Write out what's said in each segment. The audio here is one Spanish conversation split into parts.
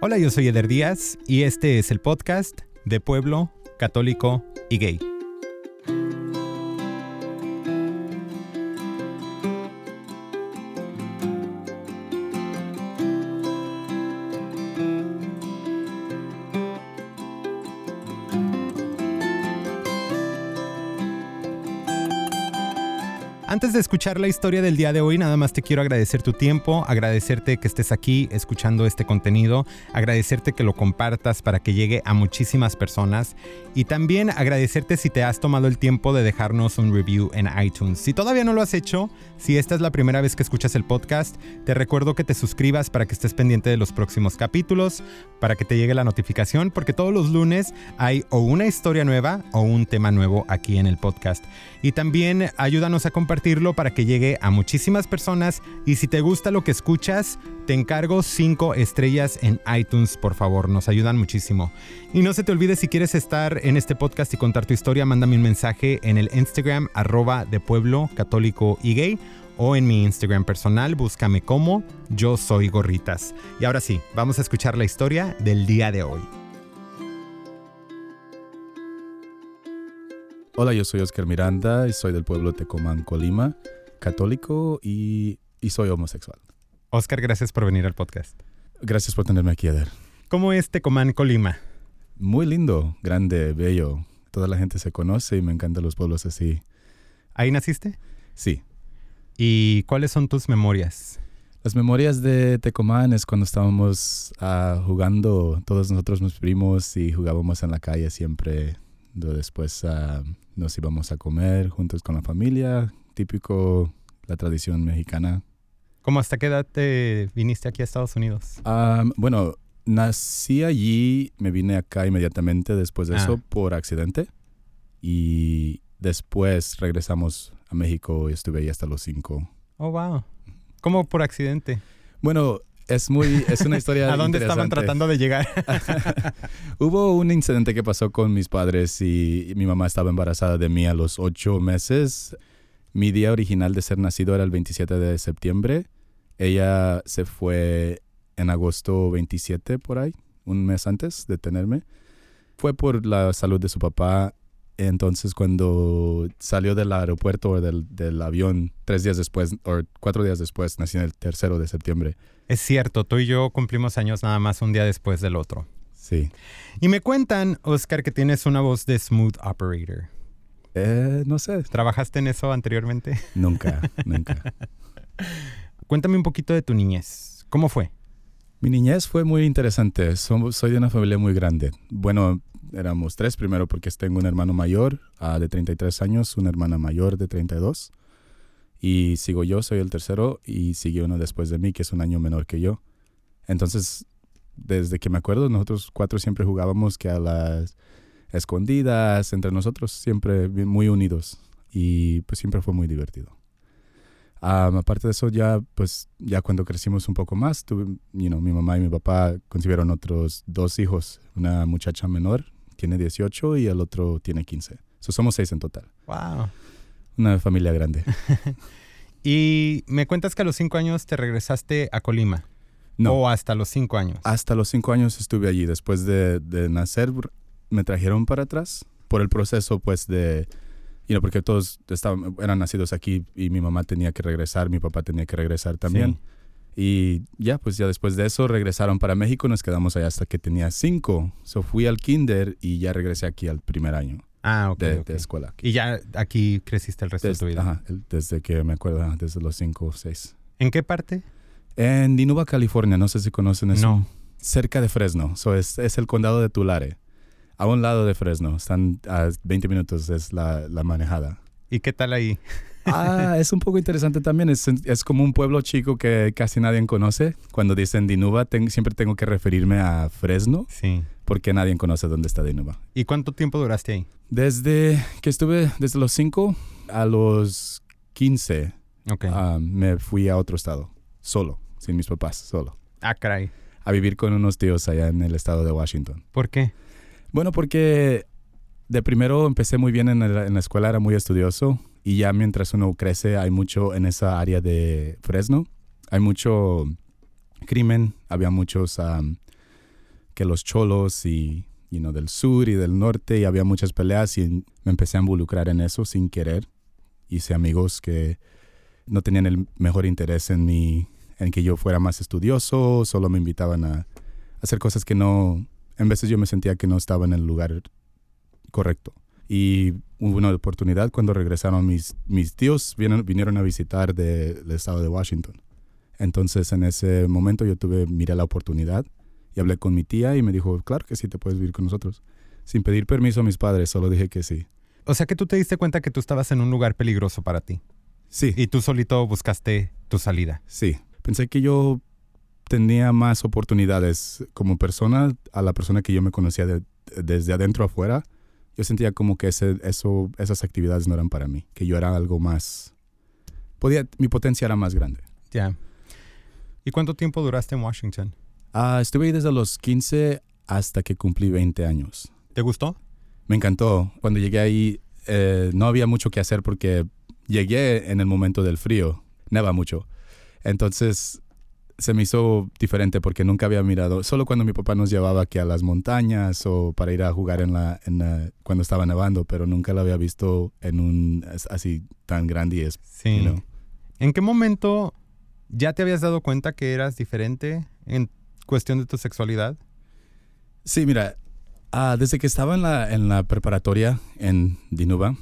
Hola, yo soy Eder Díaz y este es el podcast de Pueblo Católico y Gay. De escuchar la historia del día de hoy, nada más te quiero agradecer tu tiempo, agradecerte que estés aquí escuchando este contenido, agradecerte que lo compartas para que llegue a muchísimas personas y también agradecerte si te has tomado el tiempo de dejarnos un review en iTunes. Si todavía no lo has hecho, si esta es la primera vez que escuchas el podcast, te recuerdo que te suscribas para que estés pendiente de los próximos capítulos, para que te llegue la notificación, porque todos los lunes hay o una historia nueva o un tema nuevo aquí en el podcast. Y también ayúdanos a para que llegue a muchísimas personas y si te gusta lo que escuchas, te encargo 5 estrellas en iTunes, por favor, nos ayudan muchísimo. Y no se te olvide si quieres estar en este podcast y contar tu historia, mándame un mensaje en el Instagram arroba de pueblo católico y gay o en mi Instagram personal, búscame como yo soy gorritas. Y ahora sí, vamos a escuchar la historia del día de hoy. Hola, yo soy Oscar Miranda y soy del pueblo Tecomán, Colima, católico y, soy homosexual. Oscar, gracias por venir al podcast. Gracias por tenerme aquí, Eder. ¿Cómo es Tecomán, Colima? Muy lindo, grande, bello. Toda la gente se conoce y me encantan los pueblos así. ¿Ahí naciste? Sí. ¿Y cuáles son tus memorias? Las memorias de Tecomán es cuando estábamos ah, jugando, todos nosotros, mis primos, y jugábamos en la calle siempre. Después uh, nos íbamos a comer juntos con la familia, típico la tradición mexicana. ¿Cómo hasta qué edad te viniste aquí a Estados Unidos? bueno, nací allí, me vine acá inmediatamente después de eso ah. por accidente y después regresamos a México y estuve ahí hasta los cinco. Oh, wow. ¿Cómo por accidente? Bueno, es muy, es una historia. ¿A dónde estaban tratando de llegar? Hubo un incidente que pasó con mis padres y mi mamá estaba embarazada de mí a los ocho meses. Mi día original de ser nacido era el 27 de septiembre. Ella se fue en agosto 27 por ahí, un mes antes de tenerme. Fue por la salud de su papá. Entonces cuando salió del aeropuerto o del, del avión tres días después o cuatro días después, nací en el tercero de septiembre es cierto, tú y yo cumplimos años nada más un día después del otro. Sí. Y me cuentan, Oscar, que tienes una voz de smooth operator. Eh, no sé. ¿Trabajaste en eso anteriormente? Nunca, nunca. Cuéntame un poquito de tu niñez. ¿Cómo fue? Mi niñez fue muy interesante. soy de una familia muy grande. Bueno, éramos tres primero porque tengo un hermano mayor uh, de 33 años, una hermana mayor de 32 y sigo yo, soy el tercero y sigue uno después de mí, que es un año menor que yo. Entonces, desde que me acuerdo, nosotros cuatro siempre jugábamos que a las escondidas entre nosotros, siempre muy unidos y pues siempre fue muy divertido. Aparte de eso, ya pues ya cuando crecimos un poco más, tuve, you know, mi mamá y mi papá concibieron otros dos hijos, una muchacha menor, tiene 18 y el otro tiene 15. somos seis en total. Wow. Una familia grande. y me cuentas que a los cinco años te regresaste a Colima. No. ¿O hasta los cinco años? Hasta los cinco años estuve allí. Después de, nacer, me trajeron para atrás por el proceso, pues, de... You porque todos estaban, eran nacidos aquí y mi mamá tenía que regresar, mi papá tenía que regresar también. Y ya, pues ya después de eso regresaron para México, nos quedamos allá hasta que tenía cinco. So fui al kinder y ya regresé aquí al primer año. Ah, ok. De, escuela. Y ya aquí creciste el resto de tu vida. Ajá, desde que me acuerdo, desde los cinco o seis. ¿En qué parte? En Dinuba, California. No sé si conocen eso. No. Cerca de Fresno. So es, es el condado de Tulare. A un lado de Fresno. Están a 20 minutos, es la, la manejada. ¿Y qué tal ahí? Ah, es un poco interesante también. Es, es, como un pueblo chico que casi nadie conoce. Cuando dicen Dinuba, siempre tengo que referirme a Fresno. Sí. Porque nadie conoce dónde está Dinuba. ¿Y cuánto tiempo duraste ahí? Desde que estuve, desde los 5 a los 15, okay. Ah, me fui a otro estado, solo, sin mis papás, solo. Ah, caray. A vivir con unos tíos allá en el estado de Washington. ¿Por qué? Bueno, porque de primero empecé muy bien en, la escuela, era muy estudioso y ya mientras uno crece hay mucho en esa área de Fresno, hay mucho crimen, había muchos que los cholos y you know, del sur y del norte y había muchas peleas y me empecé a involucrar en eso sin querer. Hice amigos que no tenían el mejor interés en mí, en que yo fuera más estudioso, solo me invitaban a hacer cosas que no, en veces yo me sentía que no estaba en el lugar correcto. Y hubo una oportunidad cuando regresaron mis, mis tíos, vinieron, vinieron a visitar del estado de Washington. Entonces en ese momento yo tuve, miré la oportunidad y hablé con mi tía y me dijo, claro que sí, te puedes vivir con nosotros. Sin pedir permiso a mis padres, solo dije que sí. O sea que tú te diste cuenta que tú estabas en un lugar peligroso para ti. Sí. Y tú solito buscaste tu salida. Sí. Pensé que yo tenía más oportunidades como persona a la persona que yo me conocía desde adentro afuera. Yo sentía como que ese, eso, esas actividades no eran para mí, que yo era algo más... Podía, mi potencia era más grande. Ya. ¿Y cuánto tiempo duraste en Washington? Ah, estuve ahí desde los 15 hasta que cumplí 20 años. ¿Te gustó? Me encantó. Cuando llegué ahí eh, no había mucho que hacer porque llegué en el momento del frío, neva mucho. Entonces se me hizo diferente porque nunca había mirado, solo cuando mi papá nos llevaba aquí a las montañas o para ir a jugar en la, en cuando estaba nevando, pero nunca lo había visto en un así tan grande y es, sí. ¿En qué momento ya te habías dado cuenta que eras diferente en cuestión de tu sexualidad? Sí, mira, ah, desde que estaba en la, en la preparatoria en Dinuba,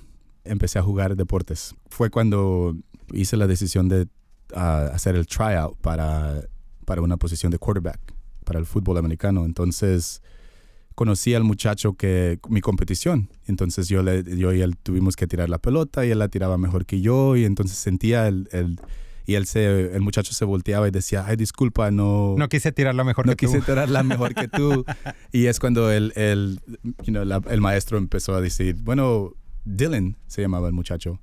empecé a jugar deportes. Fue cuando hice la decisión de ah, hacer el tryout para, para una posición de quarterback para el fútbol americano. Entonces conocí al muchacho que mi competición. Entonces yo, le, yo y él tuvimos que tirar la pelota y él la tiraba mejor que yo y entonces sentía el, el y él se, el muchacho se volteaba y decía, ay, disculpa, no... No quise tirarla mejor que tú. No quise tirarla mejor que tú. y es cuando el, el, you know, el maestro empezó a decir, bueno, Dylan se llamaba el muchacho.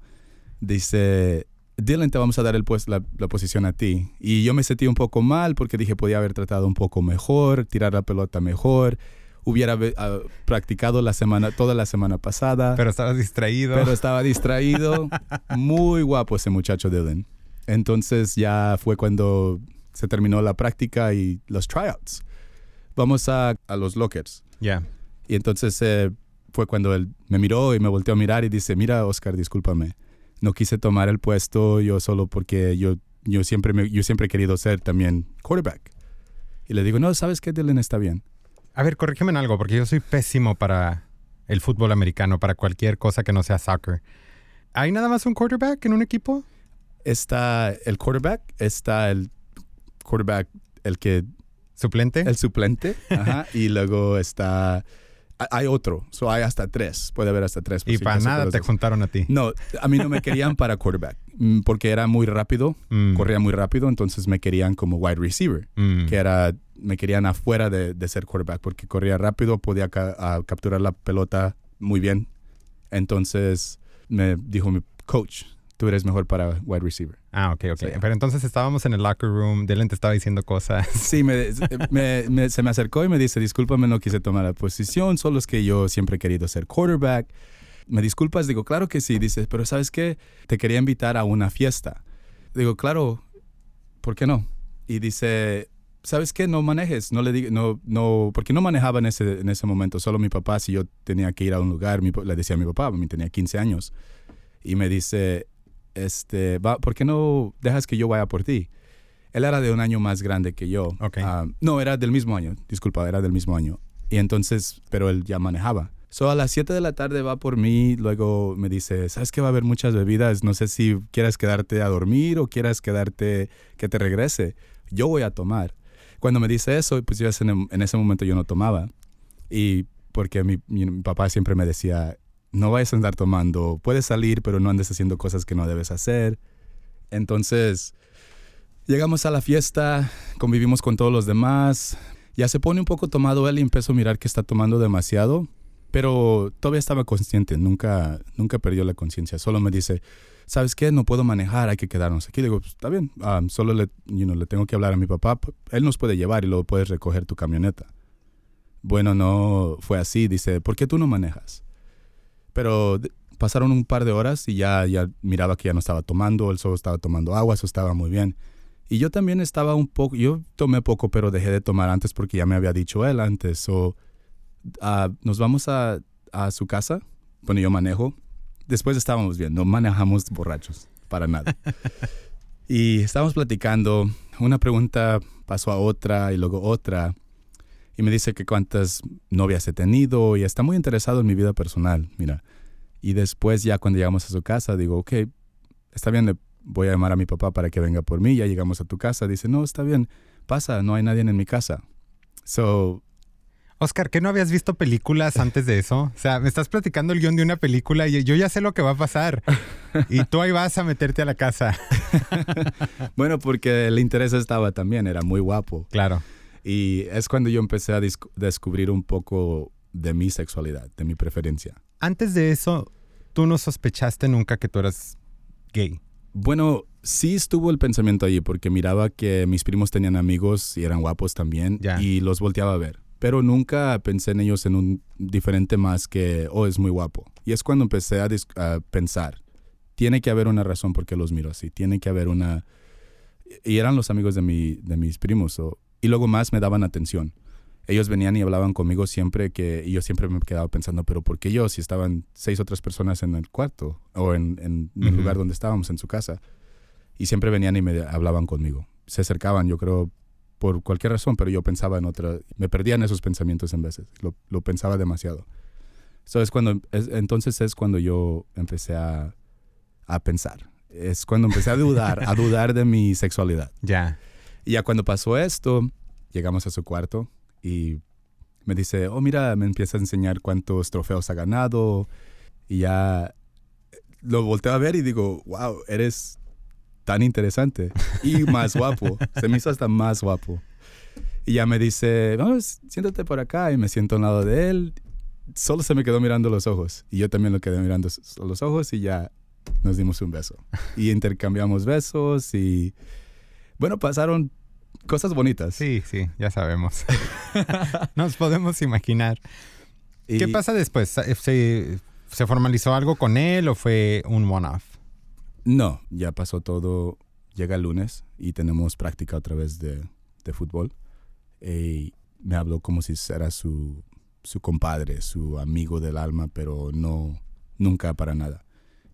Dice, Dylan, te vamos a dar el pues, la, la, posición a ti. Y yo me sentí un poco mal porque dije, podía haber tratado un poco mejor, tirar la pelota mejor. Hubiera uh, practicado la semana, toda la semana pasada. Pero estaba distraído. Pero estaba distraído. Muy guapo ese muchacho Dylan. Entonces ya fue cuando se terminó la práctica y los tryouts. Vamos a, a los lockers. Ya. Y entonces eh, fue cuando él me miró y me volteó a mirar y dice, mira, Oscar, discúlpame. No quise tomar el puesto yo solo porque yo, yo, siempre, me, yo siempre he querido ser también quarterback. Y le digo, no, ¿sabes qué, Dylan? Está bien. A ver, corrígeme en algo, porque yo soy pésimo para el fútbol americano, para cualquier cosa que no sea soccer. ¿Hay nada más un quarterback en un equipo? está el quarterback, está el quarterback, el que... ¿Suplente? El suplente, ajá, y luego está... Hay otro, so hay hasta tres, puede haber hasta tres. Y para nada te juntaron a ti. No, a mí no me querían para quarterback, mm, porque era muy rápido, mm. corría muy rápido, entonces me querían como wide receiver, mm. que era, me querían afuera de, de, ser quarterback, porque corría rápido, podía capturar la pelota muy bien. Entonces me dijo mi coach, tú eres mejor para wide receiver. Ah, ok, ok. Pero entonces estábamos en el locker room, Dylan te estaba diciendo cosas. Sí, se me acercó y me dice, discúlpame, no quise tomar la posición, solo es que yo siempre he querido ser quarterback. ¿Me disculpas? Digo, claro que sí. Dice, pero ¿sabes qué? Te quería invitar a una fiesta. Digo, claro, ¿por qué no? Y dice, ¿sabes qué? No manejes, no le digo, no, no, porque no manejaba en ese, en ese momento, solo mi papá, si yo tenía que ir a un lugar, le decía a mi papá, mí tenía 15 años, y me dice, este, va, ¿por qué no dejas que yo vaya por ti? Él era de un año más grande que yo. Ah, no, era del mismo año, disculpa, era del mismo año. Y entonces, pero él ya manejaba. So, a las 7 de la tarde va por mí, luego me dice, ¿sabes que va a haber muchas bebidas? No sé si quieras quedarte a dormir o quieras quedarte, que te regrese. Yo voy a tomar. Cuando me dice eso, pues yo en, ese momento yo no tomaba. Y porque mi papá siempre me decía, no vayas a andar tomando, puedes salir, pero no andes haciendo cosas que no debes hacer. Entonces, llegamos a la fiesta, convivimos con todos los demás, ya se pone un poco tomado él y empezó a mirar que está tomando demasiado, pero todavía estaba consciente, nunca, nunca perdió la conciencia, solo me dice, ¿sabes qué? No puedo manejar, hay que quedarnos aquí. digo, pues, está bien, ah, solo le, le tengo que hablar a mi papá, él nos puede llevar y luego puedes recoger tu camioneta. Bueno, no fue así, dice, ¿por qué tú no manejas? Pero pasaron un par de horas y ya, ya miraba que ya no estaba tomando, el solo estaba tomando agua, eso estaba muy bien. Y yo también estaba un poco, yo tomé poco, pero dejé de tomar antes porque ya me había dicho él antes. So, ah, nos vamos a, a su casa, bueno, yo manejo. Después estábamos bien, no manejamos borrachos, para nada. y estábamos platicando, una pregunta pasó a otra y luego otra. Y me dice que cuántas novias he tenido y está muy interesado en mi vida personal, mira. Y después ya cuando llegamos a su casa, digo, ok, está bien, le voy a llamar a mi papá para que venga por mí. Ya llegamos a tu casa. Dice, no, está bien, pasa, no hay nadie en mi casa. So, Oscar, ¿qué no habías visto películas antes de eso? O sea, me estás platicando el guion de una película y yo ya sé lo que va a pasar. Y tú ahí vas a meterte a la casa. bueno, porque el interés estaba también, era muy guapo. Claro. Y es cuando yo empecé a descubrir un poco de mi sexualidad, de mi preferencia. Antes de eso, ¿tú no sospechaste nunca que tú eras gay? Bueno, sí estuvo el pensamiento allí porque miraba que mis primos tenían amigos y eran guapos también y los volteaba a ver. Pero nunca pensé en ellos en un diferente más que, oh, es muy guapo. Y es cuando empecé a, pensar, tiene que haber una razón por qué los miro así, tiene que haber una... Y eran los amigos de, mi, de mis primos. Y luego más me daban atención. Ellos venían y hablaban conmigo siempre que y yo siempre me quedaba pensando, pero ¿por qué yo si estaban seis otras personas en el cuarto o en, en el lugar donde estábamos, en su casa? y siempre venían y me hablaban conmigo. Se acercaban, yo creo, por cualquier razón, pero yo pensaba en otra, me perdía en esos pensamientos en veces, lo, lo pensaba demasiado. es cuando, entonces es cuando yo empecé a, a, pensar, es cuando empecé a dudar, a dudar de mi sexualidad. Ya. Y ya cuando pasó esto, llegamos a su cuarto y me dice, oh, mira, me empieza a enseñar cuántos trofeos ha ganado. Y ya lo volteo a ver y digo, wow, eres tan interesante y más guapo. Se me hizo hasta más guapo. Y ya me dice, vamos, siéntate por acá. Y me siento al lado de él. Solo se me quedó mirando los ojos. Y yo también lo quedé mirando los ojos y ya nos dimos un beso. Y intercambiamos besos y... Bueno, pasaron cosas bonitas. Sí, sí, ya sabemos. Nos podemos imaginar. ¿Qué pasa después? ¿Se, ¿Se formalizó algo con él o fue un one-off? No, ya pasó todo. Llega el lunes y tenemos práctica otra vez de, fútbol. Y me habló como si era su, su compadre, su amigo del alma, pero no, nunca para nada.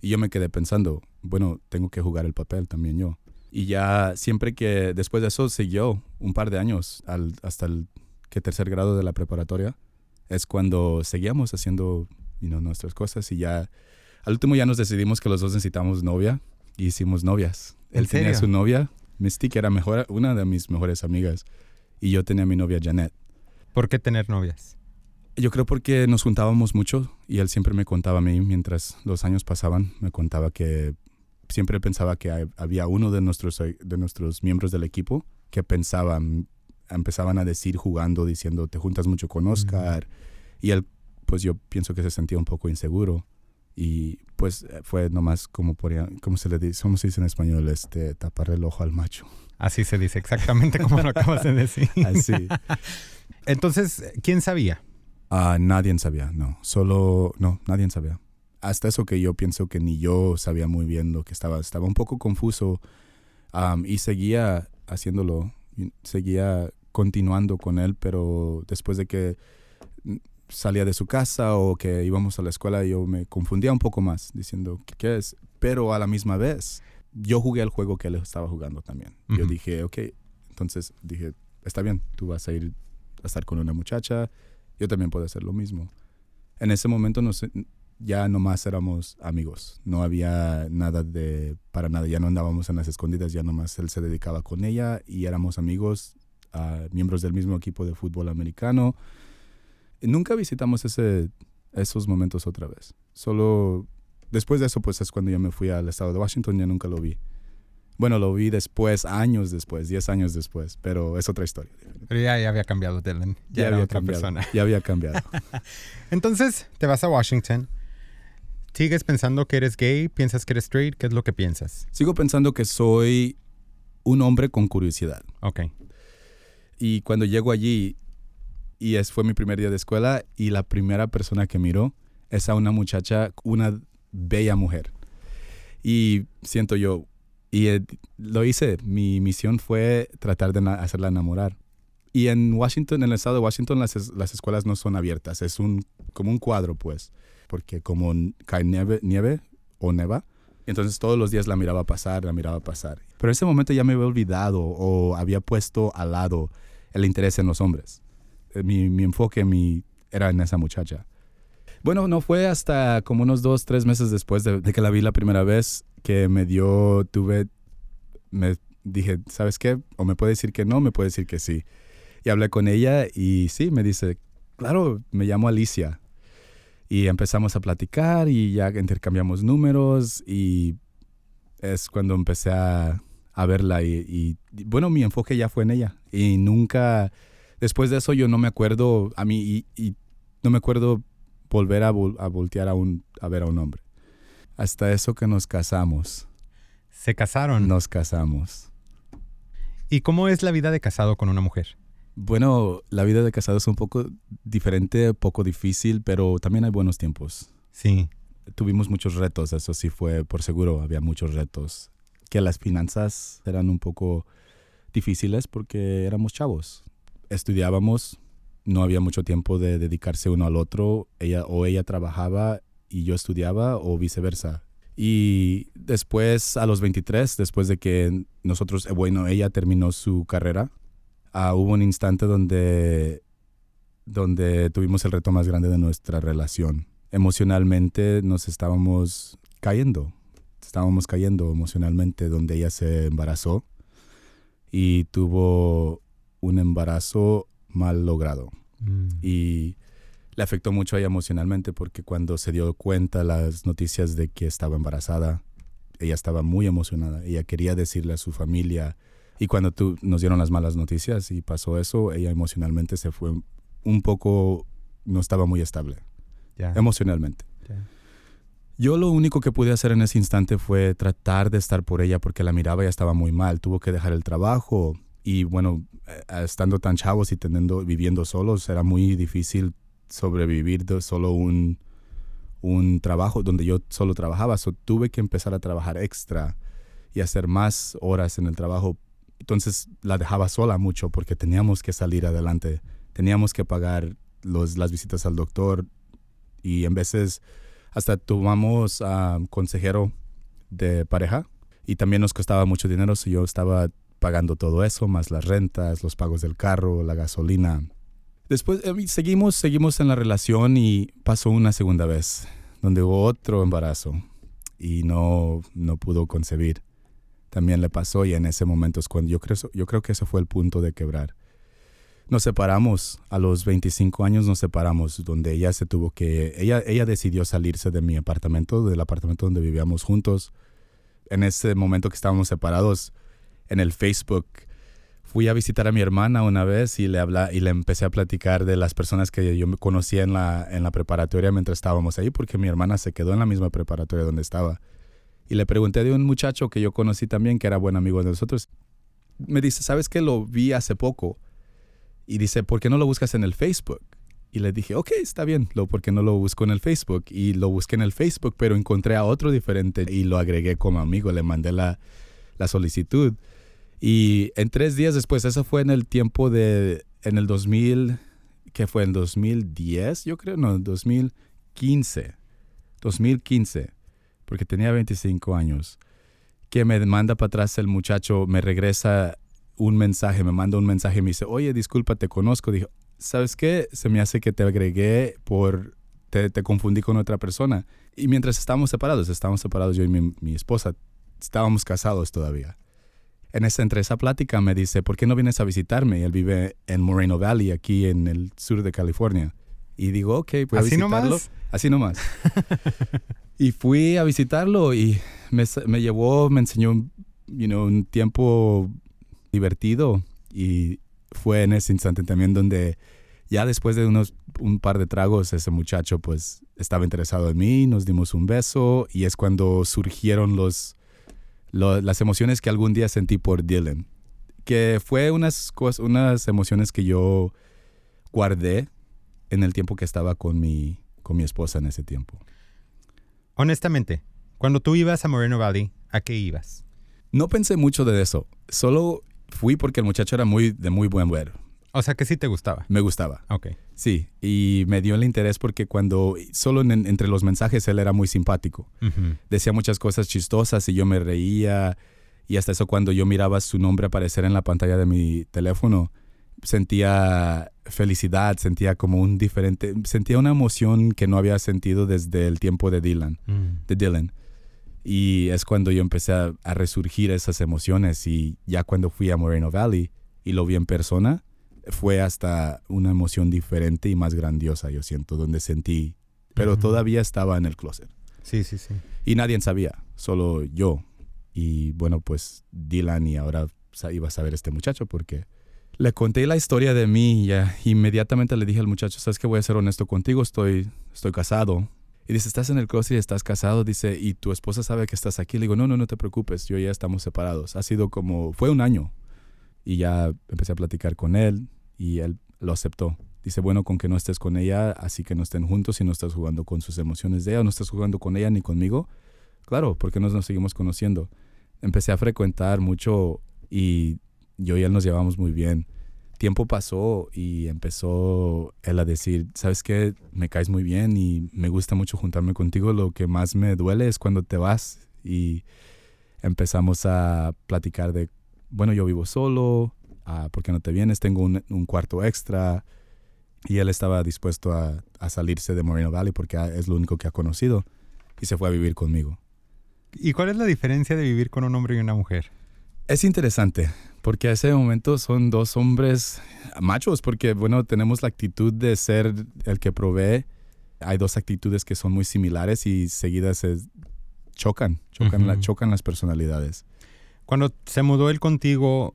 Y yo me quedé pensando, bueno, tengo que jugar el papel también yo. Y ya siempre que después de eso siguió un par de años hasta el que tercer grado de la preparatoria, es cuando seguíamos haciendo nuestras cosas y ya al último ya nos decidimos que los dos necesitamos novia y hicimos novias. Él tenía su novia, Misty, que era mejor, una de mis mejores amigas, y yo tenía mi novia Janet. ¿Por qué tener novias? Yo creo porque nos juntábamos mucho y él siempre me contaba a mí mientras los años pasaban, me contaba que siempre pensaba que había uno de nuestros, de nuestros miembros del equipo que pensaban, empezaban a decir jugando, diciendo, te juntas mucho con Oscar. Y él, pues yo pienso que se sentía un poco inseguro y pues eh, fue nomás como podría, ¿cómo se le dice? ¿Cómo se dice en español? Este, tapar el ojo al macho. Así se dice, exactamente como lo acabas de decir. Así. Entonces, ¿quién sabía? Ah, nadie sabía, no. Solo, no, nadie sabía. Hasta eso que yo pienso que ni yo sabía muy bien lo que estaba. Estaba un poco confuso y seguía haciéndolo, seguía continuando con él, pero después de que salía de su casa o que íbamos a la escuela, yo me confundía un poco más diciendo, ¿qué, es? Pero a la misma vez, yo jugué el juego que él estaba jugando también. Yo dije, ok, entonces dije, está bien, tú vas a ir a estar con una muchacha, yo también puedo hacer lo mismo. En ese momento nos, ya nomás éramos amigos, no había nada de, para nada, ya no andábamos en las escondidas, ya nomás él se dedicaba con ella y éramos amigos, uh, miembros del mismo equipo de fútbol americano nunca visitamos ese, esos momentos otra vez. Solo después de eso, pues es cuando yo me fui al estado de Washington, ya nunca lo vi. Bueno, lo vi después, años después, 10 años después, pero es otra historia. Pero ya, ya había cambiado Dylan, ya, era otra persona. Ya había cambiado. Entonces, te vas a Washington. ¿Sigues pensando que eres gay? ¿Piensas que eres straight? ¿Qué es lo que piensas? Sigo pensando que soy un hombre con curiosidad. Ok. Y cuando llego allí, y es, fue mi primer día de escuela y la primera persona que miró es a una muchacha, una bella mujer. Y siento yo, Y eh, lo hice. Mi misión fue tratar de hacerla enamorar. Y en Washington, en el estado de Washington, las, las escuelas no son abiertas. Es un, como un cuadro, pues. Porque como cae nieve, nieve o neva, entonces todos los días la miraba pasar, la miraba pasar. Pero en ese momento ya me había olvidado o había puesto al lado el interés en los hombres. Eh, mi, mi enfoque mi, era en esa muchacha. Bueno, no fue hasta como unos dos, tres meses después de, que la vi la primera vez que me dio, tuve, me dije, ¿sabes qué? O me puede decir que no, me puede decir que sí. Y hablé con ella y sí, me dice, claro, me llamo Alicia. Y empezamos a platicar y ya intercambiamos números y es cuando empecé a, a verla y, bueno, mi enfoque ya fue en ella y nunca, después de eso yo no me acuerdo a mí y, no me acuerdo volver a, a voltear a, un, a ver a un hombre. Hasta eso que nos casamos. ¿Se casaron? Nos casamos. ¿Y cómo es la vida de casado con una mujer? Bueno, la vida de casado es un poco diferente, poco difícil, pero también hay buenos tiempos. Sí. Tuvimos muchos retos, eso sí fue por seguro, había muchos retos. Que las finanzas eran un poco difíciles porque éramos chavos. Estudiábamos, no había mucho tiempo de dedicarse uno al otro. Ella o ella trabajaba y yo estudiaba o viceversa. Y después, a los 23, después de que nosotros, eh, bueno, ella terminó su carrera, Ah, hubo un instante donde, donde tuvimos el reto más grande de nuestra relación. Emocionalmente nos estábamos cayendo, estábamos cayendo emocionalmente, donde ella se embarazó y tuvo un embarazo mal logrado. Mm. Y le afectó mucho a ella emocionalmente porque cuando se dio cuenta las noticias de que estaba embarazada, ella estaba muy emocionada. Ella quería decirle a su familia, y cuando tú, nos dieron las malas noticias y pasó eso, ella emocionalmente se fue un poco, no estaba muy estable, emocionalmente. Yo lo único que pude hacer en ese instante fue tratar de estar por ella porque la miraba ya estaba muy mal, tuvo que dejar el trabajo y bueno, eh, estando tan chavos y teniendo, viviendo solos, era muy difícil sobrevivir de solo un, un trabajo donde yo solo trabajaba, so, tuve que empezar a trabajar extra y hacer más horas en el trabajo entonces la dejaba sola mucho porque teníamos que salir adelante, teníamos que pagar los, las visitas al doctor y en veces hasta tomamos a consejero de pareja y también nos costaba mucho dinero si yo estaba pagando todo eso, más las rentas, los pagos del carro, la gasolina. Después eh, seguimos, seguimos en la relación y pasó una segunda vez, donde hubo otro embarazo y no, no pudo concebir también le pasó y en ese momento es cuando yo creo, yo creo que ese fue el punto de quebrar. Nos separamos, a los 25 años nos separamos, donde ella se tuvo que, ella, ella decidió salirse de mi apartamento, del apartamento donde vivíamos juntos. En ese momento que estábamos separados, en el Facebook, fui a visitar a mi hermana una vez y le, habla, y le empecé a platicar de las personas que yo conocía en la, en la preparatoria mientras estábamos ahí, porque mi hermana se quedó en la misma preparatoria donde estaba. Y le pregunté de un muchacho que yo conocí también, que era buen amigo de nosotros. Me dice, ¿sabes qué? Lo vi hace poco. Y dice, ¿por qué no lo buscas en el Facebook? Y le dije, ok, está bien, lo, ¿por qué no lo busco en el Facebook? Y lo busqué en el Facebook, pero encontré a otro diferente y lo agregué como amigo, le mandé la, la solicitud. Y en tres días después, eso fue en el tiempo de, en el 2000, que fue en 2010, yo creo, no, 2015. 2015 porque tenía 25 años, que me manda para atrás el muchacho, me regresa un mensaje, me manda un mensaje y me dice, oye, disculpa, te conozco. Dijo, ¿sabes qué? Se me hace que te agregué por, te, te confundí con otra persona. Y mientras estábamos separados, estábamos separados yo y mi, mi esposa, estábamos casados todavía. En esa, entre esa plática me dice, ¿por qué no vienes a visitarme? él vive en Moreno Valley, aquí en el sur de California. Y digo, ok, a ¿Así visitarlo. Nomás? Así nomás. Y fui a visitarlo y me, me llevó, me enseñó you know, un tiempo divertido y fue en ese instante también donde ya después de unos un par de tragos ese muchacho pues estaba interesado en mí, nos dimos un beso y es cuando surgieron los, las emociones que algún día sentí por Dylan, que fue unas unas emociones que yo guardé en el tiempo que estaba con mi con mi esposa en ese tiempo. Honestamente, cuando tú ibas a Moreno Valley, ¿a qué ibas? No pensé mucho de eso. Solo fui porque el muchacho era muy de muy buen ver. O sea que sí te gustaba. Me gustaba. Ok. Sí, y me dio el interés porque cuando, solo en- entre los mensajes, él era muy simpático. Decía muchas cosas chistosas y yo me reía. Y hasta eso cuando yo miraba su nombre aparecer en la pantalla de mi teléfono, sentía felicidad, sentía como un diferente, sentía una emoción que no había sentido desde el tiempo de Dylan, Mm. de Dylan. Y es cuando yo empecé a, a resurgir esas emociones y ya cuando fui a Moreno Valley y lo vi en persona, fue hasta una emoción diferente y más grandiosa, yo siento, donde sentí, pero todavía estaba en el closet. Sí, sí, sí. Y nadie sabía, solo yo. Y bueno, pues Dylan y ahora iba a saber este muchacho porque le conté la historia de mí y ya inmediatamente le dije al muchacho, sabes que voy a ser honesto contigo, estoy, estoy casado. Y dice, ¿estás en el closet y estás casado? Dice, ¿y tu esposa sabe que estás aquí? Le digo, no, no, no te preocupes, yo ya estamos separados. Ha sido como, fue un año. Y ya empecé a platicar con él y él lo aceptó. Dice, bueno, con que no estés con ella, así que no estén juntos y no estás jugando con sus emociones de ella, no estás jugando con ella ni conmigo. Claro, porque nos, nos seguimos conociendo. Empecé a frecuentar mucho y yo y él nos llevamos muy bien. Tiempo pasó y empezó él a decir, ¿sabes qué? Me caes muy bien y me gusta mucho juntarme contigo. Lo que más me duele es cuando te vas. Y empezamos a platicar de, bueno, yo vivo solo, ah, ¿por qué no te vienes? Tengo un, un cuarto extra. Y él estaba dispuesto a, a salirse de Moreno Valley porque ah, es lo único que ha conocido. Y se fue a vivir conmigo. ¿Y cuál es la diferencia de vivir con un hombre y una mujer? Es interesante, porque a ese momento son dos hombres machos, porque bueno, tenemos la actitud de ser el que provee. Hay dos actitudes que son muy similares y seguidas se chocan, chocan, la- Ujú. chocan las personalidades. Cuando se mudó él contigo,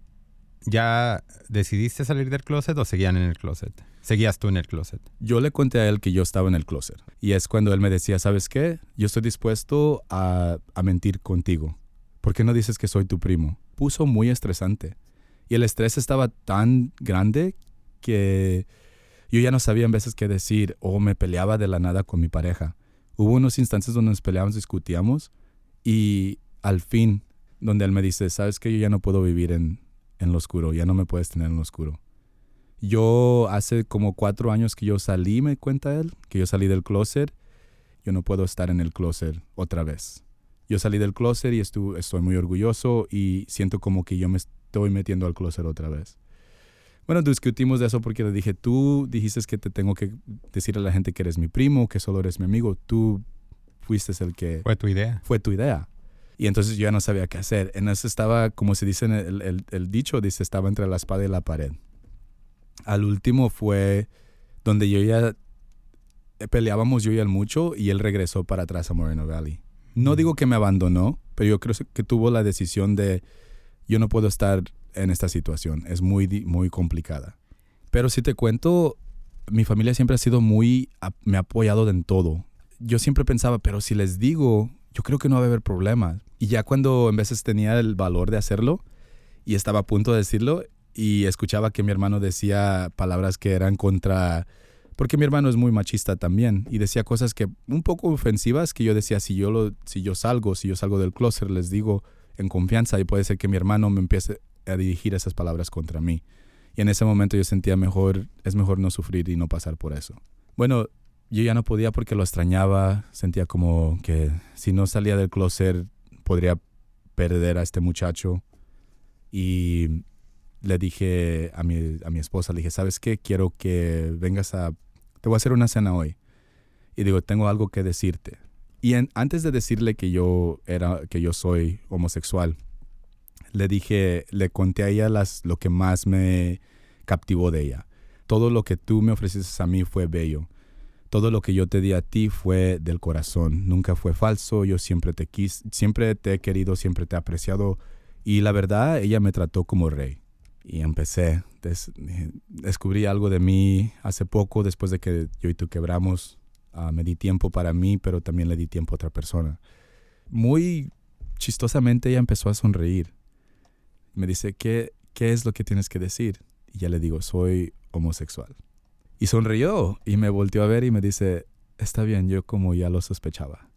¿ya decidiste salir del closet o seguían en el closet? Seguías tú en el closet. Yo le conté a él que yo estaba en el closet y es cuando él me decía, ¿sabes qué? Yo estoy dispuesto a, a mentir contigo. ¿Por qué no dices que soy tu primo? Puso muy estresante y el estrés estaba tan grande que yo ya no sabía en veces qué decir o me peleaba de la nada con mi pareja. Hubo unos instantes donde nos peleábamos, discutíamos y al fin donde él me dice, ¿sabes qué? Yo ya no puedo vivir en, en lo oscuro, ya no me puedes tener en lo oscuro. Yo hace como cuatro años que yo salí, me cuenta él, que yo salí del closet. Yo no puedo estar en el closet otra vez. Yo salí del closet y estu- estoy muy orgulloso y siento como que yo me estoy metiendo al closet otra vez. Bueno, discutimos de eso porque le dije, tú dijiste que te tengo que decir a la gente que eres mi primo, que solo eres mi amigo. Tú fuiste el que Fue tu idea. fue tu idea. Y entonces yo ya no sabía qué hacer. En eso estaba, como se dice en el, el- el dicho, dice, estaba entre la espada y la pared. Al último fue donde yo ya eh, peleábamos yo y él mucho y él regresó para atrás a Moreno Valley. No digo que me abandonó, pero yo creo que tuvo la decisión de yo no puedo estar en esta situación, es muy, muy complicada. Pero si te cuento, mi familia siempre ha sido muy, me ha apoyado en todo. Yo siempre pensaba, pero si les digo, yo creo que no va a haber problemas. Y ya cuando en veces tenía el valor de hacerlo y estaba a punto de decirlo y escuchaba que mi hermano decía palabras que eran contra porque mi hermano es muy machista también y decía cosas que un poco ofensivas que yo decía si yo lo si yo salgo, si yo salgo del closet les digo en confianza y puede ser que mi hermano me empiece a dirigir esas palabras contra mí. Y en ese momento yo sentía mejor es mejor no sufrir y no pasar por eso. Bueno, yo ya no podía porque lo extrañaba, sentía como que si no salía del closet podría perder a este muchacho y le dije a mi, a mi esposa, le dije, ¿sabes qué? Quiero que vengas a... Te voy a hacer una cena hoy. Y digo, tengo algo que decirte. Y antes de decirle que yo, era, que yo soy homosexual, le dije, le conté a ella las, lo que más me captivó de ella. Todo lo que tú me ofreciste a mí fue bello. Todo lo que yo te di a ti fue del corazón. Nunca fue falso. Yo siempre te quis, siempre te he querido, siempre te he apreciado. Y la verdad, ella me trató como rey. Y empecé. Des- descubrí algo de mí hace poco, después de que yo y tú quebramos. Ah, me di tiempo para mí, pero también le di tiempo a otra persona. Muy chistosamente ella empezó a sonreír. Me dice, ¿qué, qué es lo que tienes que decir? Y ya le digo, soy homosexual. Y sonrió y me volteó a ver y me dice, está bien, yo como ya lo sospechaba.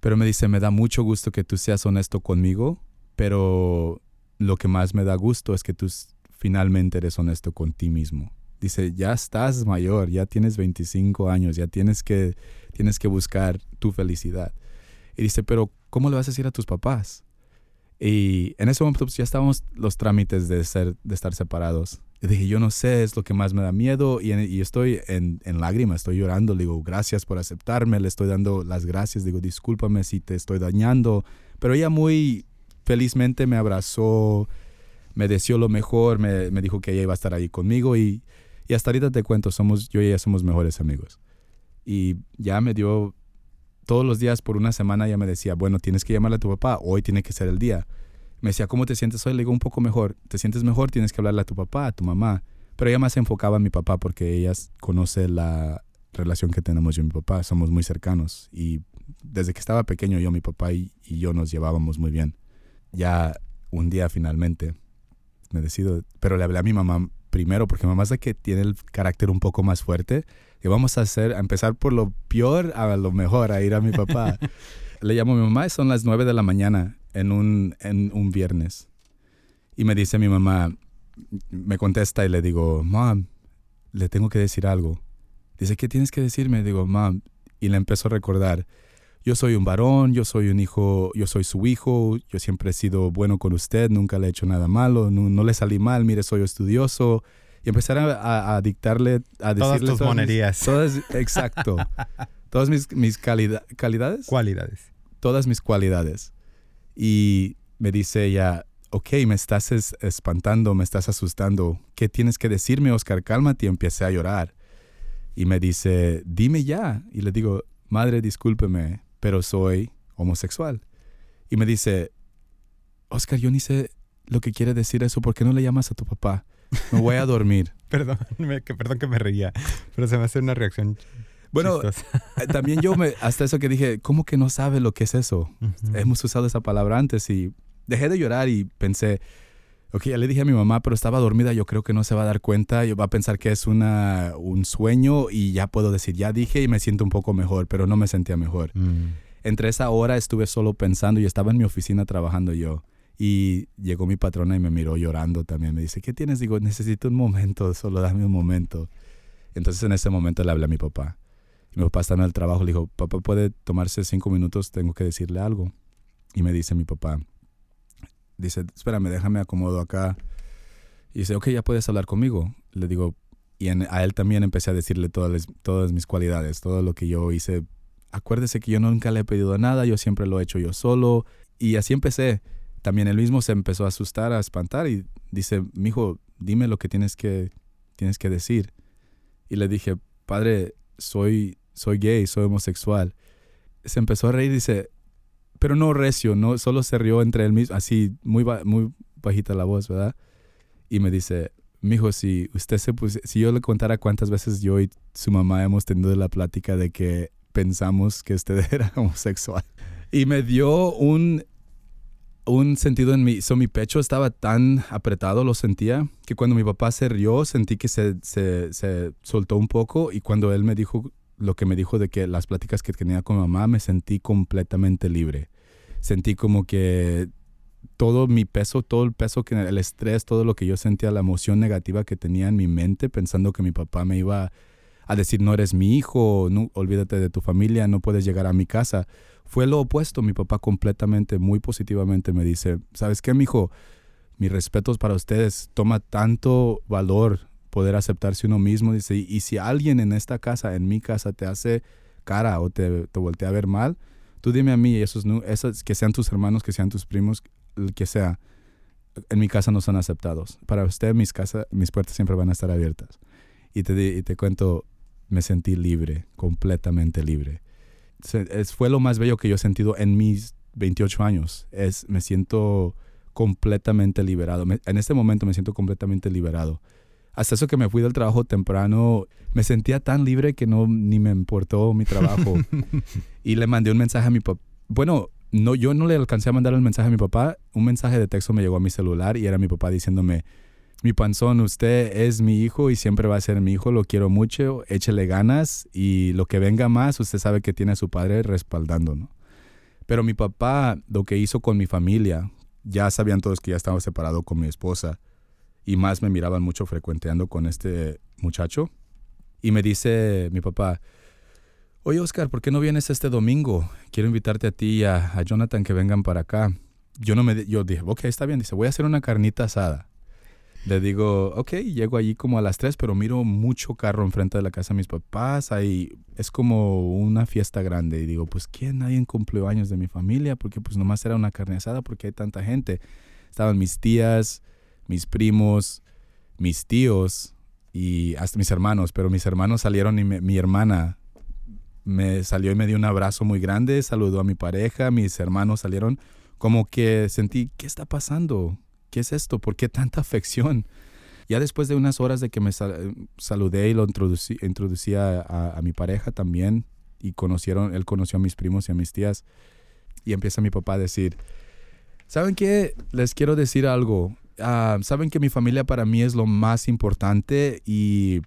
Pero me dice, me da mucho gusto que tú seas honesto conmigo pero lo que más me da gusto es que tú finalmente eres honesto con ti mismo. Dice, ya estás mayor, ya tienes 25 años, ya tienes que, tienes que buscar tu felicidad. Y dice, pero ¿cómo le vas a decir a tus papás? Y en ese momento pues, ya estábamos los trámites de, ser, de estar separados. Y dije, yo no sé, es lo que más me da miedo. Y, y estoy en, en, lágrimas, estoy llorando. Le digo, gracias por aceptarme, le estoy dando las gracias. Digo, discúlpame si te estoy dañando. Pero ella muy felizmente me abrazó, me deseó lo mejor, me, dijo que ella iba a estar ahí conmigo y, y hasta ahorita te cuento, somos, yo y ella somos mejores amigos. Y ya me dio, todos los días por una semana ya me decía, bueno, tienes que llamarle a tu papá, hoy tiene que ser el día. Me decía, ¿cómo te sientes hoy? Le digo, un poco mejor. ¿Te sientes mejor? Tienes que hablarle a tu papá, a tu mamá. Pero ella más se enfocaba en mi papá porque ella conoce la relación que tenemos yo y mi papá. Somos muy cercanos. Y desde que estaba pequeño yo, mi papá y yo nos llevábamos muy bien ya un día finalmente me decido, pero le hablé a mi mamá primero porque mamá es la que tiene el carácter un poco más fuerte y vamos a hacer, a empezar por lo peor a lo mejor, a ir a mi papá. le llamo a mi mamá son las nueve de la mañana en un, en un viernes. Y me dice mi mamá, me contesta y le digo, mam, le tengo que decir algo. Dice, ¿qué tienes que decirme? Digo, mam, y le empezó a recordar yo soy un varón, yo soy un hijo, yo soy su hijo, yo siempre he sido bueno con usted, nunca le he hecho nada malo, no, le salí mal, mire, soy estudioso. Y empezar a, dictarle, a decirle... Todas tus monerías. Todas, exacto. todas mis, mis calidades. Cualidades. Todas mis cualidades. Y me dice ella, ok, me estás espantando, me estás asustando. ¿Qué tienes que decirme, Oscar? Cálmate. Y empecé a llorar. Y me dice, dime ya. Y le digo, madre, discúlpeme, pero soy homosexual. Y me dice, Oscar, yo ni sé lo que quiere decir eso, ¿por qué no le llamas a tu papá? Me voy a dormir. perdón, que, perdón que me reía, pero se me hace una reacción. Bueno, eh, también yo me, hasta eso que dije, ¿cómo que no sabe lo que es eso? Hemos usado esa palabra antes y dejé de llorar y pensé, ok, ya le dije a mi mamá, pero estaba dormida, yo creo que no se va a dar cuenta, yo va a pensar que es una, un sueño y ya puedo decir, ya dije y me siento un poco mejor, pero no me sentía mejor. Mm. Entre esa hora estuve solo pensando y estaba en mi oficina trabajando yo. Y llegó mi patrona y me miró llorando también. Me dice, ¿qué tienes? Digo, necesito un momento, solo dame un momento. Entonces en ese momento le hablé a mi papá. Y mi papá estaba en el trabajo, le dijo, papá puede tomarse cinco minutos, tengo que decirle algo. Y me dice mi papá, dice, espérame, déjame acomodo acá. Y dice, ok, ya puedes hablar conmigo. Le digo, y a él también empecé a decirle todas, todas mis cualidades, todo lo que yo hice. Acuérdese que yo nunca le he pedido nada, yo siempre lo he hecho yo solo. Y así empecé. También él mismo se empezó a asustar, a espantar y dice, mijo, dime lo que tienes que, tienes que decir. Y le dije, padre, soy, soy gay, soy homosexual. Se empezó a reír y dice, pero no recio, no, solo se rió entre él mismo, así muy, muy bajita la voz, ¿verdad? Y me dice, mijo, si usted se si yo le contara cuántas veces yo y su mamá hemos tenido la plática de que pensamos que usted era homosexual. Y me dio un, un sentido en mi, so, mi pecho estaba tan apretado, lo sentía, que cuando mi papá se rió, sentí que se, se, se soltó un poco y cuando él me dijo lo que me dijo de que las pláticas que tenía con mamá, me sentí completamente libre. Sentí como que todo mi peso, todo el peso, que el estrés, todo lo que yo sentía, la emoción negativa que tenía en mi mente, pensando que mi papá me iba a decir no eres mi hijo, no, olvídate de tu familia, no puedes llegar a mi casa. Fue lo opuesto, mi papá completamente, muy positivamente me dice, ¿sabes qué, mi hijo? Mis respetos para ustedes, toma tanto valor poder aceptarse uno mismo. Dice, y, si alguien en esta casa, en mi casa, te hace cara o te, te voltea a ver mal, tú dime a mí, esos, esos, que sean tus hermanos, que sean tus primos, que sea, en mi casa no son aceptados. Para usted, mis, casa, mis puertas siempre van a estar abiertas. Y te, y te cuento, me sentí libre, completamente libre. es, fue lo más bello que yo he sentido en mis 28 años. Es, me siento completamente liberado. en este momento me siento completamente liberado hasta eso que me fui del trabajo temprano, me sentía tan libre que no ni me importó mi trabajo. y le mandé un mensaje a mi papá. Bueno, no, yo no le alcancé a mandar el mensaje a mi papá. Un mensaje de texto me llegó a mi celular y era mi papá diciéndome, mi panzón, usted es mi hijo y siempre va a ser mi hijo, lo quiero mucho, échele ganas y lo que venga más, usted sabe que tiene a su padre respaldando, ¿no? Pero mi papá, lo que hizo con mi familia, ya sabían todos que ya estaba separado con mi esposa y más me miraban mucho frecuenteando con este muchacho. Y me dice mi papá, oye Oscar, ¿por qué no vienes este domingo? Quiero invitarte a ti y a, a Jonathan que vengan para acá. Yo, no me, yo dije, ok, está bien. Dice, voy a hacer una carnita asada. Le digo, ok, llego allí como a las 3, pero miro mucho carro enfrente de la casa de mis papás. Ahí es como una fiesta grande. Y digo, pues, ¿quién? Nadie cumplió años de mi familia, porque pues nomás era una carne asada, porque hay tanta gente. Estaban mis tías, mis primos, mis tíos y hasta mis hermanos, pero mis hermanos salieron y mi hermana me salió y me dio un abrazo muy grande, saludó a mi pareja, mis hermanos salieron como que sentí, ¿qué está pasando? ¿qué es esto? ¿Por qué tanta afección? Ya después de unas horas de que me saludé y lo introducí, introducí a, mi pareja también, y conocieron, él conoció a mis primos y a mis tías, y empieza mi papá a decir, ¿saben qué? Les quiero decir algo. Ah, Saben que mi familia para mí es lo más importante y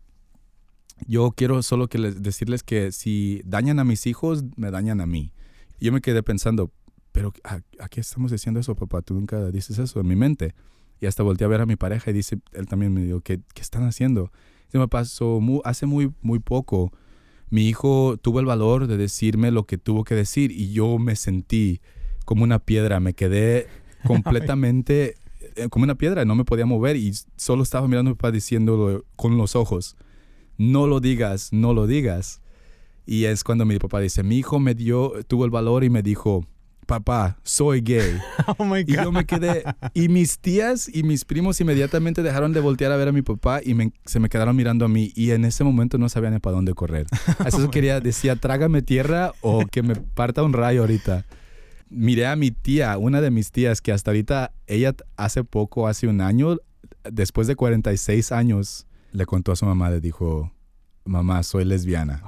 yo quiero solo que les, decirles que si dañan a mis hijos, me dañan a mí. yo me quedé pensando, pero ¿a, qué estamos diciendo eso, papá? Tú nunca dices eso en mi mente. Y hasta volteé a ver a mi pareja y dice, él también me dijo, ¿qué, qué están haciendo? Se me pasó hace muy, muy poco. Mi hijo tuvo el valor de decirme lo que tuvo que decir y yo me sentí como una piedra. Me quedé completamente como una piedra, no me podía mover y solo estaba mirando a mi papá diciéndolo con los ojos. No lo digas, no lo digas. Y es cuando mi papá dice, mi hijo me dio, tuvo el valor y me dijo, papá, soy gay. Oh my God. Y yo me quedé, y mis tías y mis primos inmediatamente dejaron de voltear a ver a mi papá y se me quedaron mirando a mí. Y en ese momento no sabían para dónde correr. Eso oh quería, decía, trágame tierra o que me parta un rayo ahorita. Miré a mi tía, una de mis tías, que hasta ahorita, ella hace poco, hace un año, después de 46 años, le contó a su mamá, le dijo, mamá, soy lesbiana.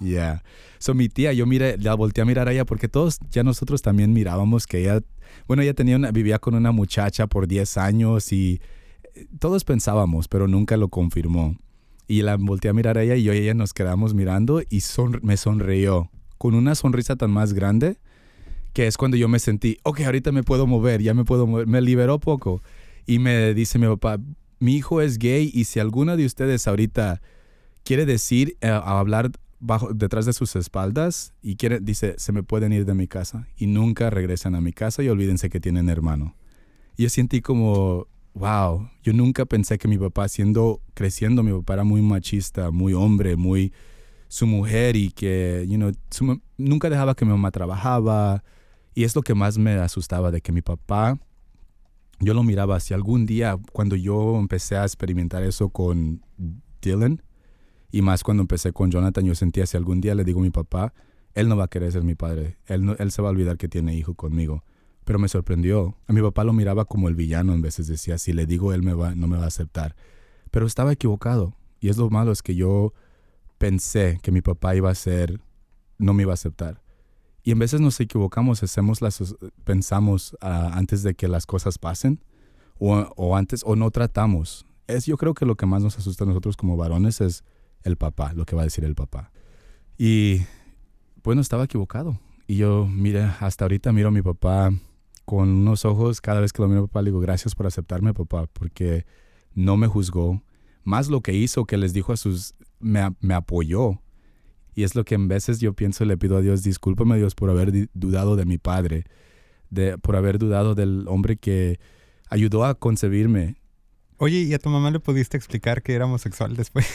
Ya. Yeah. So mi tía, yo miré, la volteé a mirar a ella porque todos ya nosotros también mirábamos que ella, bueno, ella tenía una, vivía con una muchacha por 10 años y eh, todos pensábamos, pero nunca lo confirmó. Y la volteé a mirar a ella y yo y ella nos quedamos mirando y me sonrió con una sonrisa tan más grande que es cuando yo me sentí, ok, ahorita me puedo mover, ya me puedo mover, me liberó poco. Y me dice mi papá, mi hijo es gay y si alguna de ustedes ahorita quiere decir, eh, hablar bajo, detrás de sus espaldas y quiere, dice, se me pueden ir de mi casa y nunca regresan a mi casa y olvídense que tienen hermano. Y yo sentí como, wow, yo nunca pensé que mi papá, siendo, creciendo, mi papá era muy machista, muy hombre, muy su mujer y que, you know, nunca dejaba que mi mamá trabajaba. Y es lo que más me asustaba de que mi papá, yo lo miraba, si algún día, cuando yo empecé a experimentar eso con Dylan, y más cuando empecé con Jonathan, yo sentía si algún día le digo a mi papá, él no va a querer ser mi padre. Él, él se va a olvidar que tiene hijo conmigo. Pero me sorprendió. A mi papá lo miraba como el villano en veces. Decía, si le digo, él me va, no me va a aceptar. Pero estaba equivocado. Y es lo malo, es que yo pensé que mi papá iba a ser, no me iba a aceptar. Y en veces nos equivocamos, hacemos las, pensamos ah, antes de que las cosas pasen o, antes, o no tratamos. Es, yo creo que lo que más nos asusta a nosotros como varones es el papá, lo que va a decir el papá. Y bueno, estaba equivocado. Y yo, mire, hasta ahorita miro a mi papá con unos ojos, cada vez que lo miro a papá, le digo, gracias por aceptarme, papá, porque no me juzgó. Más lo que hizo, que les dijo a sus, me, me apoyó. Y es lo que en veces yo pienso, le pido a Dios, discúlpame Dios por haber dudado de mi padre, de, por haber dudado del hombre que ayudó a concebirme. Oye, ¿y a tu mamá le pudiste explicar que era homosexual después?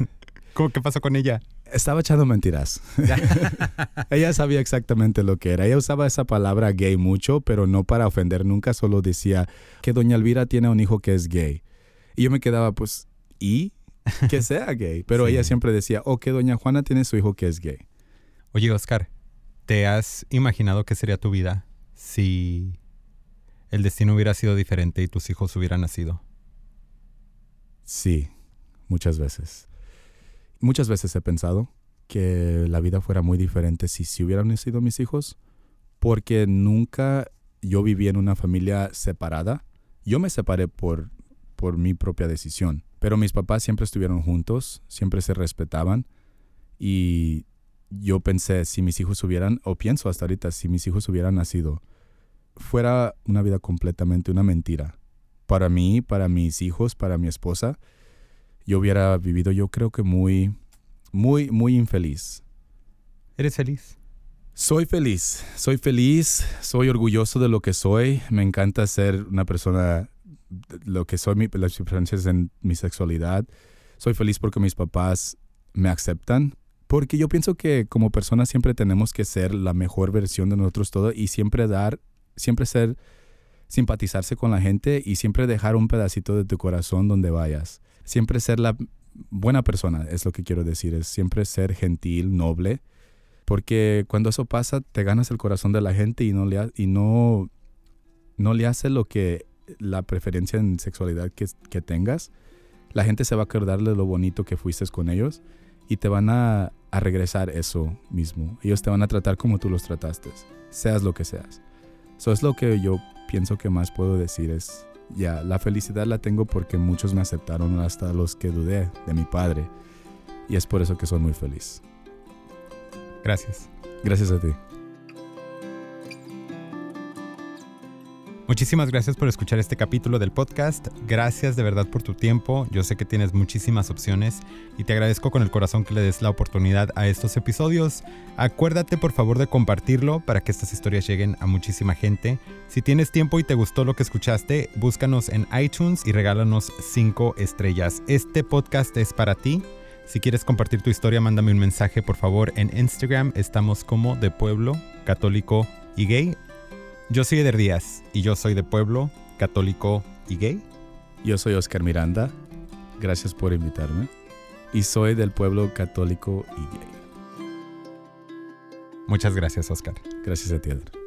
¿Cómo qué pasó con ella? Estaba echando mentiras. ella sabía exactamente lo que era. Ella usaba esa palabra gay mucho, pero no para ofender nunca, solo decía que doña Elvira tiene un hijo que es gay. Y yo me quedaba, pues, ¿y? Que sea gay. Pero ella siempre decía, oh, que doña Juana tiene su hijo que es gay. Oye, Oscar, ¿te has imaginado qué sería tu vida si el destino hubiera sido diferente y tus hijos hubieran nacido? Sí, muchas veces. Muchas veces he pensado que la vida fuera muy diferente si, si hubieran nacido mis hijos, porque nunca yo viví en una familia separada. Yo me separé por, por mi propia decisión, pero mis papás siempre estuvieron juntos, siempre se respetaban y yo pensé si mis hijos hubieran, o pienso hasta ahorita, si mis hijos hubieran nacido fuera una vida completamente una mentira. Para mí, para mis hijos, para mi esposa, yo hubiera vivido yo creo que muy, muy, muy infeliz. ¿Eres feliz? Soy feliz, soy feliz, soy orgulloso de lo que soy, me encanta ser una persona, lo que soy, las diferencias en mi sexualidad. Soy feliz porque mis papás me aceptan, porque yo pienso que como personas siempre tenemos que ser la mejor versión de nosotros todos y siempre dar, siempre ser, simpatizarse con la gente y siempre dejar un pedacito de tu corazón donde vayas. Siempre ser la buena persona, es lo que quiero decir, es siempre ser gentil, noble porque cuando eso pasa, te ganas el corazón de la gente y no le, y no, no le hace lo que la preferencia en sexualidad que, que tengas. La gente se va a acordar de lo bonito que fuiste con ellos y te van a, a regresar eso mismo. Ellos te van a tratar como tú los trataste, seas lo que seas. Eso es lo que yo pienso que más puedo decir es, ya, la felicidad la tengo porque muchos me aceptaron hasta los que dudé de mi padre. Y es por eso que soy muy feliz. Gracias. Gracias a ti. Muchísimas gracias por escuchar este capítulo del podcast. Gracias de verdad por tu tiempo. Yo sé que tienes muchísimas opciones y te agradezco con el corazón que le des la oportunidad a estos episodios. Acuérdate por favor de compartirlo para que estas historias lleguen a muchísima gente. Si tienes tiempo y te gustó lo que escuchaste, búscanos en iTunes y regálanos 5 estrellas. Este podcast es para ti. Si quieres compartir tu historia, mándame un mensaje por favor en Instagram. Estamos como de pueblo, católico y gay. Yo soy Eder Díaz y yo soy de pueblo, católico y gay. Yo soy Oscar Miranda. Gracias por invitarme. Y soy del pueblo católico y gay. Muchas gracias, Oscar. Gracias a ti, Eder.